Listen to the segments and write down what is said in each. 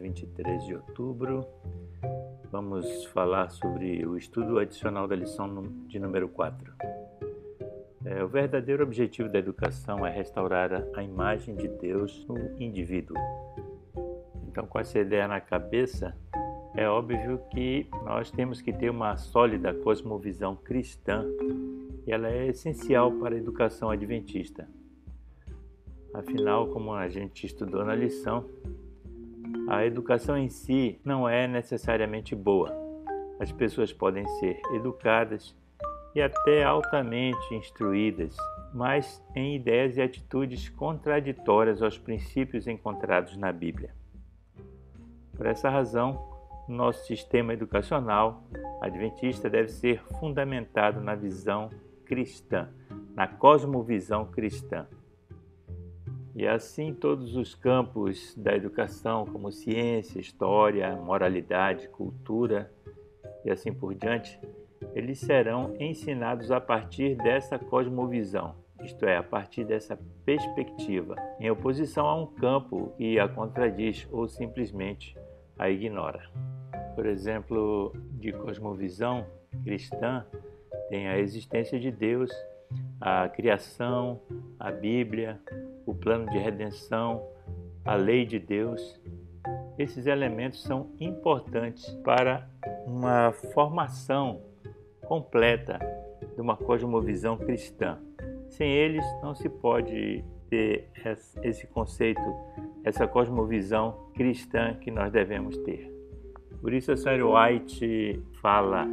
23 de outubro. Vamos falar sobre o estudo adicional da lição de número 4. É, o verdadeiro objetivo da educação é restaurar a imagem de Deus no indivíduo. Então, com essa ideia na cabeça, é óbvio que nós temos que ter uma sólida cosmovisão cristã e ela é essencial para a educação adventista. Afinal, como a gente estudou na lição, a educação em si não é necessariamente boa. As pessoas podem ser educadas e até altamente instruídas, mas em ideias e atitudes contraditórias aos princípios encontrados na Bíblia. Por essa razão, nosso sistema educacional adventista deve ser fundamentado na visão cristã, na cosmovisão cristã. E assim, todos os campos da educação, como ciência, história, moralidade, cultura e assim por diante, eles serão ensinados a partir dessa cosmovisão, isto é, a partir dessa perspectiva, em oposição a um campo que a contradiz ou simplesmente a ignora. Por exemplo, de cosmovisão cristã, tem a existência de Deus, a criação, a Bíblia, o plano de redenção, a lei de Deus. Esses elementos são importantes para uma formação completa de uma cosmovisão cristã. Sem eles, não se pode ter esse conceito, essa cosmovisão cristã que nós devemos ter. Por isso, a Sarah White fala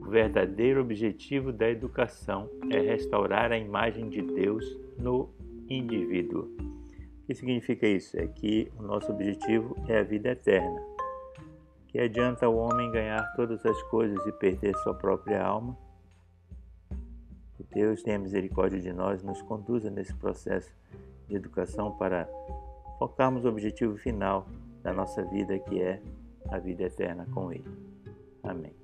o verdadeiro objetivo da educação é restaurar a imagem de Deus no indivíduo. O que significa isso? É que o nosso objetivo é a vida eterna. Que adianta o homem ganhar todas as coisas e perder sua própria alma? Que Deus tenha misericórdia de nós nos conduza nesse processo de educação para focarmos o objetivo final da nossa vida, que é a vida eterna com Ele. Amém.